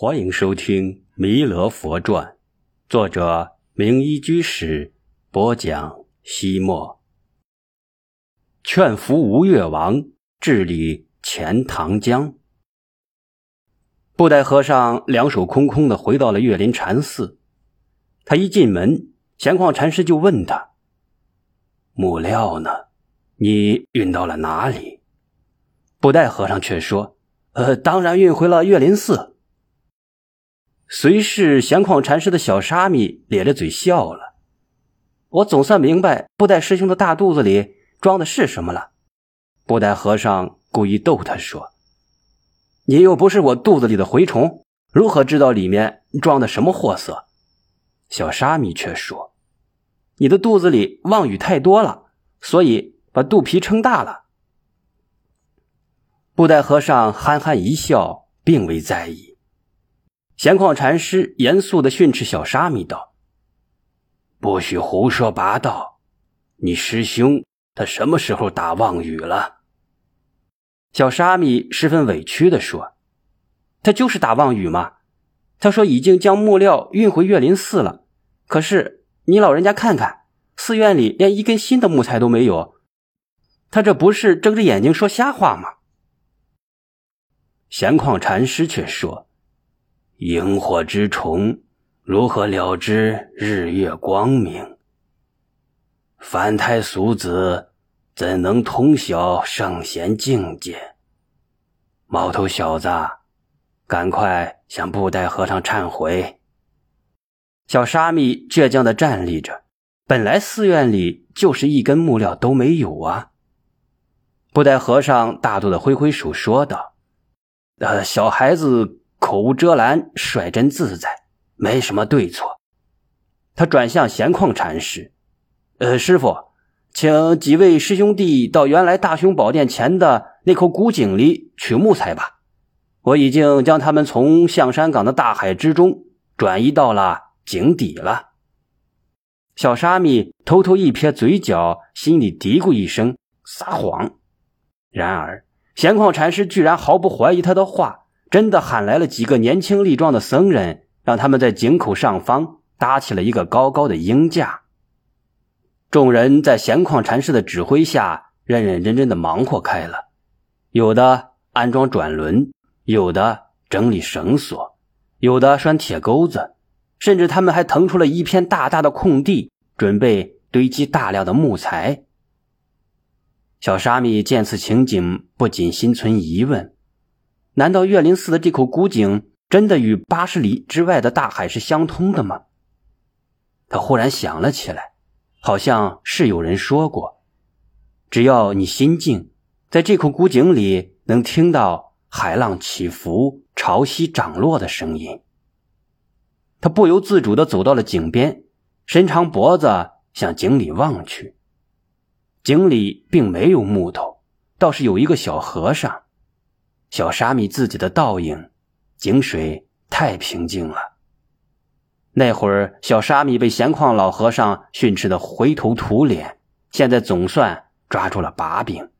欢迎收听《弥勒佛传》，作者明一居士播讲。西莫劝服吴越王治理钱塘江。布袋和尚两手空空的回到了岳林禅寺。他一进门，闲旷禅师就问他：“木料呢？你运到了哪里？”布袋和尚却说：“呃，当然运回了岳林寺。”随侍闲旷禅师的小沙弥咧着嘴笑了。我总算明白布袋师兄的大肚子里装的是什么了。布袋和尚故意逗他说：“你又不是我肚子里的蛔虫，如何知道里面装的什么货色？”小沙弥却说：“你的肚子里妄语太多了，所以把肚皮撑大了。”布袋和尚憨憨一笑，并未在意。闲旷禅师严肃地训斥小沙弥道：“不许胡说八道！你师兄他什么时候打妄语了？”小沙弥十分委屈地说：“他就是打妄语嘛！他说已经将木料运回岳林寺了，可是你老人家看看，寺院里连一根新的木材都没有，他这不是睁着眼睛说瞎话吗？”闲旷禅师却说。萤火之虫，如何了知日月光明？凡胎俗子，怎能通晓圣贤境界？毛头小子，赶快向布袋和尚忏悔！小沙弥倔强的站立着。本来寺院里就是一根木料都没有啊！布袋和尚大度的挥挥手说道：“呃，小孩子。”口无遮拦，率真自在，没什么对错。他转向闲旷禅师：“呃，师傅，请几位师兄弟到原来大雄宝殿前的那口古井里取木材吧。我已经将他们从象山港的大海之中转移到了井底了。”小沙弥偷偷一撇嘴角，心里嘀咕一声：“撒谎。”然而，闲旷禅师居然毫不怀疑他的话。真的喊来了几个年轻力壮的僧人，让他们在井口上方搭起了一个高高的鹰架。众人在闲旷禅师的指挥下，认认真真的忙活开了。有的安装转轮，有的整理绳索，有的拴铁钩子，甚至他们还腾出了一片大大的空地，准备堆积大量的木材。小沙弥见此情景，不禁心存疑问。难道岳林寺的这口古井真的与八十里之外的大海是相通的吗？他忽然想了起来，好像是有人说过，只要你心静，在这口古井里能听到海浪起伏、潮汐涨落的声音。他不由自主地走到了井边，伸长脖子向井里望去。井里并没有木头，倒是有一个小和尚。小沙弥自己的倒影，井水太平静了。那会儿，小沙弥被闲旷老和尚训斥的灰头土脸，现在总算抓住了把柄。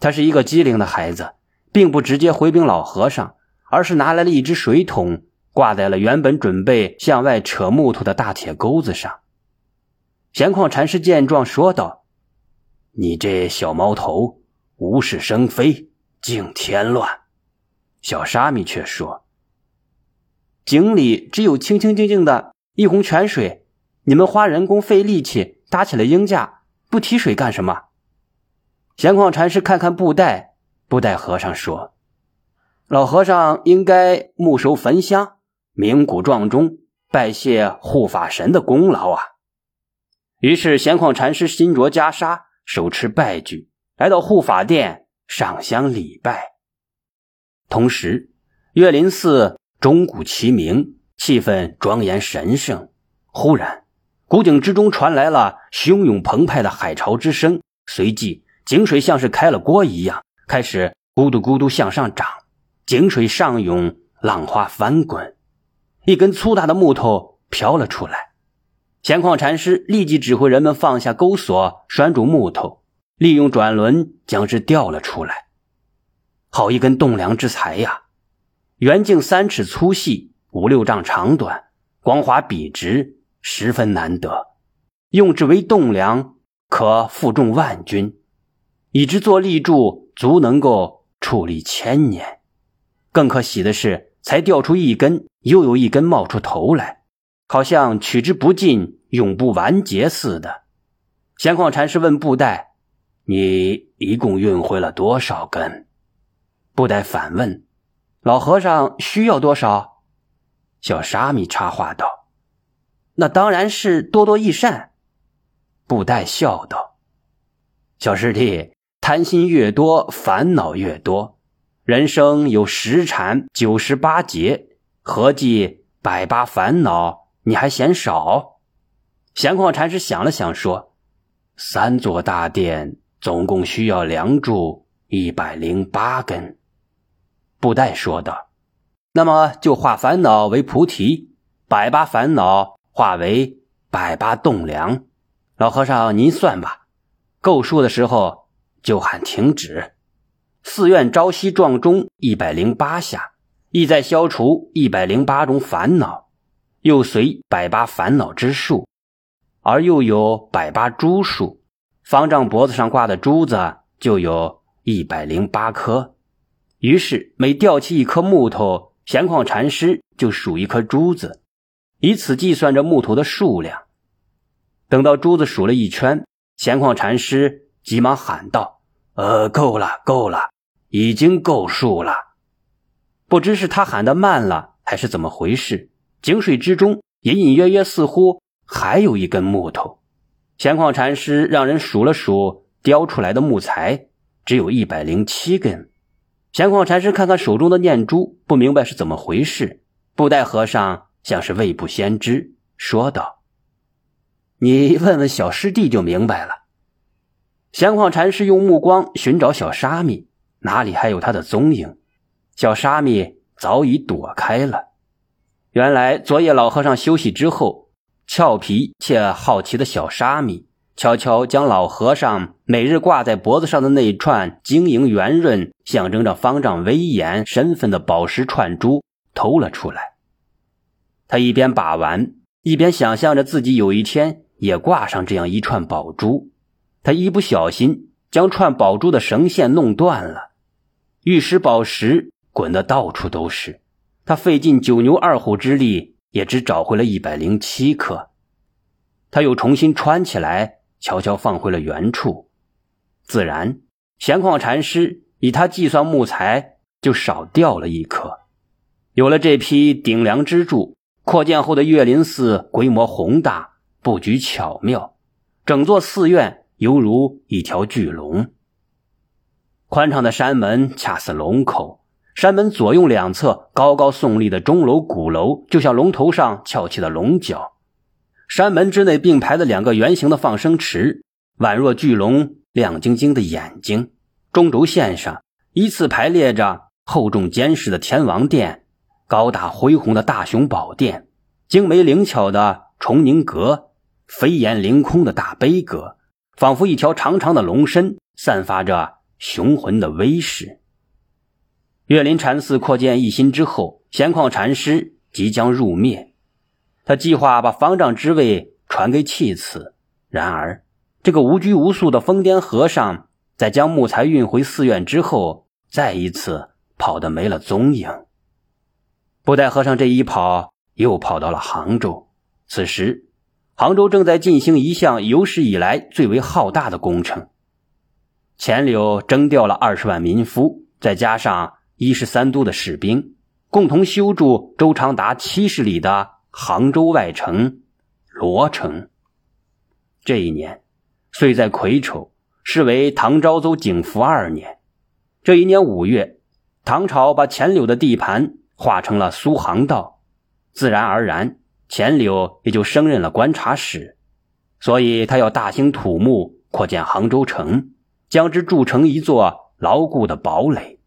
他是一个机灵的孩子，并不直接回禀老和尚，而是拿来了一只水桶，挂在了原本准备向外扯木头的大铁钩子上。闲旷禅师见状说道：“你这小毛头，无事生非。”竟添乱，小沙弥却说：“井里只有清清静静的一泓泉水，你们花人工费力气搭起了鹰架，不提水干什么？”闲旷禅师看看布袋，布袋和尚说：“老和尚应该木守焚香，鸣鼓撞钟，拜谢护法神的功劳啊。”于是闲旷禅师身着袈裟，手持拜具，来到护法殿。上香礼拜，同时，岳林寺钟鼓齐鸣，气氛庄严神圣。忽然，古井之中传来了汹涌澎湃的海潮之声，随即井水像是开了锅一样，开始咕嘟咕嘟向上涨。井水上涌，浪花翻滚，一根粗大的木头飘了出来。闲旷禅师立即指挥人们放下钩索，拴住木头。利用转轮将之掉了出来，好一根栋梁之材呀！圆径三尺粗细，五六丈长短，光滑笔直，十分难得。用之为栋梁，可负重万钧；以之作立柱，足能够矗立千年。更可喜的是，才掉出一根，又有一根冒出头来，好像取之不尽，永不完结似的。闲旷禅师问布袋：“你一共运回了多少根？”布袋反问。老和尚需要多少？小沙弥插话道：“那当然是多多益善。”布袋笑道：“小师弟，贪心越多，烦恼越多。人生有十禅九十八劫，合计百八烦恼，你还嫌少？”闲旷禅师想了想说：“三座大殿总共需要梁柱一百零八根。”布袋说道：“那么就化烦恼为菩提，百八烦恼化为百八栋梁。老和尚，您算吧。够数的时候就喊停止。寺院朝夕撞钟一百零八下，意在消除一百零八种烦恼，又随百八烦恼之数，而又有百八珠数。方丈脖子上挂的珠子就有一百零八颗。”于是，每吊起一颗木头，闲旷禅师就数一颗珠子，以此计算着木头的数量。等到珠子数了一圈，闲旷禅师急忙喊道：“呃，够了，够了，已经够数了。”不知是他喊的慢了，还是怎么回事，井水之中隐隐约约似乎还有一根木头。闲旷禅师让人数了数，雕出来的木材只有一百零七根。闲旷禅师看看手中的念珠，不明白是怎么回事。布袋和尚像是未卜先知，说道：“你问问小师弟就明白了。”闲旷禅师用目光寻找小沙弥，哪里还有他的踪影？小沙弥早已躲开了。原来昨夜老和尚休息之后，俏皮且好奇的小沙弥。悄悄将老和尚每日挂在脖子上的那一串晶莹圆润、象征着方丈威严身份的宝石串珠偷了出来。他一边把玩，一边想象着自己有一天也挂上这样一串宝珠。他一不小心将串宝珠的绳线弄断了，玉石宝石滚得到处都是。他费尽九牛二虎之力，也只找回了一百零七颗。他又重新穿起来。悄悄放回了原处，自然，闲旷禅师以他计算木材就少掉了一颗。有了这批顶梁支柱，扩建后的岳林寺规模宏大，布局巧妙，整座寺院犹如一条巨龙。宽敞的山门恰似龙口，山门左右两侧高高耸立的钟楼、鼓楼，就像龙头上翘起的龙角。山门之内并排的两个圆形的放生池，宛若巨龙亮晶晶的眼睛。中轴线上依次排列着厚重坚实的天王殿、高大恢宏的大雄宝殿、精美灵巧的崇宁阁、飞檐凌空的大悲阁，仿佛一条长长的龙身，散发着雄浑的威势。岳林禅寺扩建一新之后，闲旷禅师即将入灭。他计划把方丈之位传给弃子，然而这个无拘无束的疯癫和尚，在将木材运回寺院之后，再一次跑得没了踪影。布袋和尚这一跑，又跑到了杭州。此时，杭州正在进行一项有史以来最为浩大的工程。钱柳征调了二十万民夫，再加上一十三都的士兵，共同修筑周长达七十里的。杭州外城，罗城。这一年，岁在癸丑，是为唐昭宗景福二年。这一年五月，唐朝把钱柳的地盘划成了苏杭道，自然而然，钱柳也就升任了观察使。所以他要大兴土木，扩建杭州城，将之筑成一座牢固的堡垒。